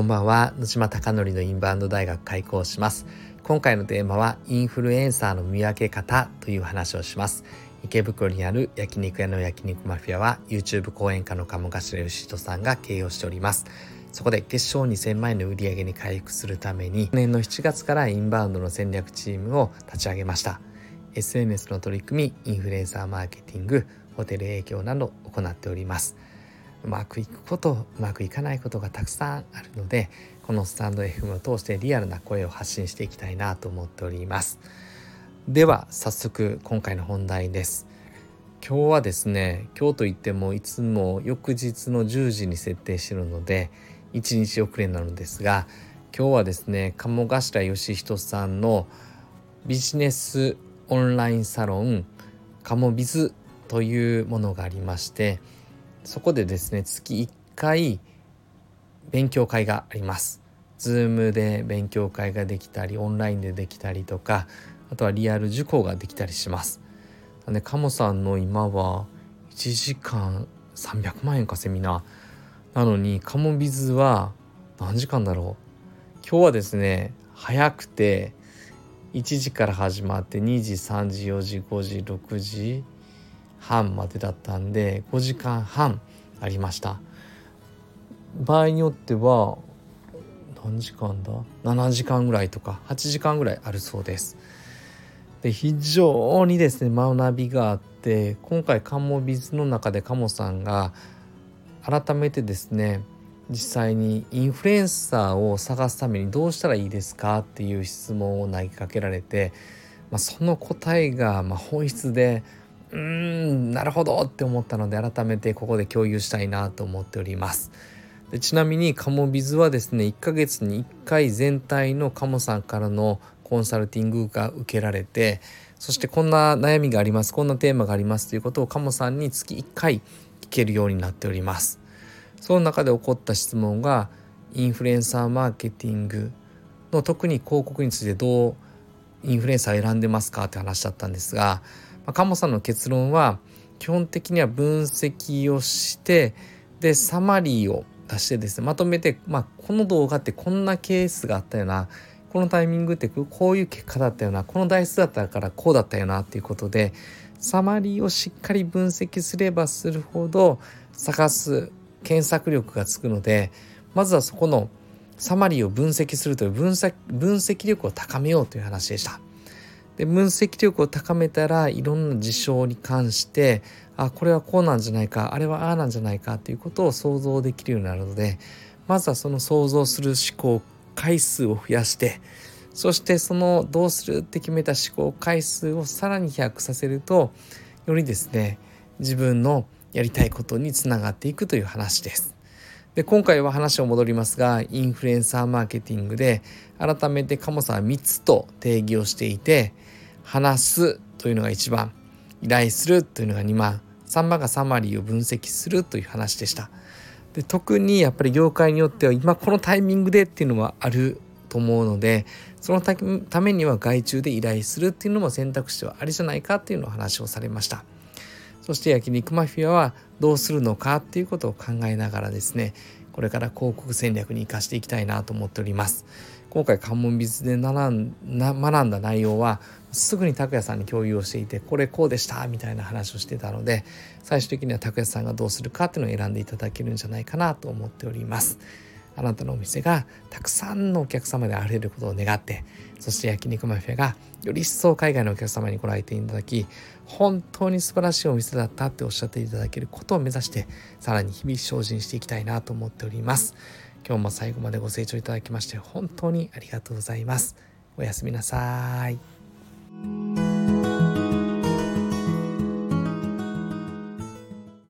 こんばんは。野島貴則のインバウンド大学開講します。今回のテーマはインフルエンサーの見分け方という話をします。池袋にある焼肉屋の焼肉マフィアは YouTube 講演家の鴨頭義人さんが経営をしております。そこで月賞2000万円の売り上げに回復するために年の7月からインバウンドの戦略チームを立ち上げました。SNS の取り組みインフルエンサーマーケティングホテル営業など行っております。うまくいくことうまくいかないことがたくさんあるのでこのスタンド FM を通してリアルな声を発信していきたいなと思っております。では早速今回の本題です。今日はですね今日といってもいつも翌日の10時に設定してるので1日遅れなのですが今日はですね鴨頭義人さんのビジネスオンラインサロンカモビズというものがありましてそこでですね月1回勉強会があります。Zoom で勉強会ができたりオンラインでできたりとかあとはリアル受講ができたりします。でカモさんの今は1時間300万円かセミナーなのにカモビズは何時間だろう今日はですね早くて1時から始まって2時3時4時5時6時半までだったんで5時間半ありました。場合によっては何時間だ？7時間ぐらいとか8時間ぐらいあるそうです。で非常にですね学びがあって今回カモビズの中でカモさんが改めてですね実際にインフルエンサーを探すためにどうしたらいいですか？っていう質問を投げかけられて、まあ、その答えがま本質でうーんなるほどって思ったので改めてここで共有したいなと思っております。でちなみにカモビズはですね1ヶ月に1回全体のカモさんからのコンサルティングが受けられてそしてこんな悩みがありますこんなテーマがありますということをカモさんに月1回聞けるようになっております。その中で起こった質問がインフルエンサーマーケティングの特に広告についてどうインフルエンサー選んでますかって話だったんですが、まあ、カモさんの結論は基本的には分析をしてでサマリーを出してですねまとめて、まあ、この動画ってこんなケースがあったよなこのタイミングってこういう結果だったよなこの台数だったからこうだったよなっていうことでサマリーをしっかり分析すればするほど探す検索力がつくのでまずはそこのサマリーを分析するという分析分析力を高めようという話でした。で分析力を高めたらいろんな事象に関してあこれはこうなんじゃないかあれはああなんじゃないかということを想像できるようになるのでまずはその想像する思考回数を増やしてそしてそのどうするって決めた思考回数をさらに飛躍させるとよりですね自分のやりたいことにつながっていくという話です。で今回は話を戻りますがインフルエンサーマーケティングで改めて鴨さんは3つと定義をしていて話すというのが1番依頼するというのが2番3番がサマリーを分析するという話でした。で特にやっぱり業界によっては今このタイミングでっていうのはあると思うのでそのためには外注で依頼するっていうのも選択肢はありじゃないかっていうのを話をされました。そして焼肉マフィアはどうするのかっていうことを考えながらですねこれから広告戦略に生かしていきたいなと思っております。今回関門ビズで学んだ内容はすぐに拓也さんに共有をしていてこれこうでしたみたいな話をしてたので最終的には拓也さんがどうするかっていうのを選んでいただけるんじゃないかなと思っております。あなたのお店がたくさんのお客様であふれることを願ってそして焼肉マフィアがより一層海外のお客様にご来店いただき本当に素晴らしいお店だったっておっしゃっていただけることを目指してさらに日々精進していきたいなと思っております。今日も最後までご清聴いただきまして本当にありがとうございます。おやすみなさい。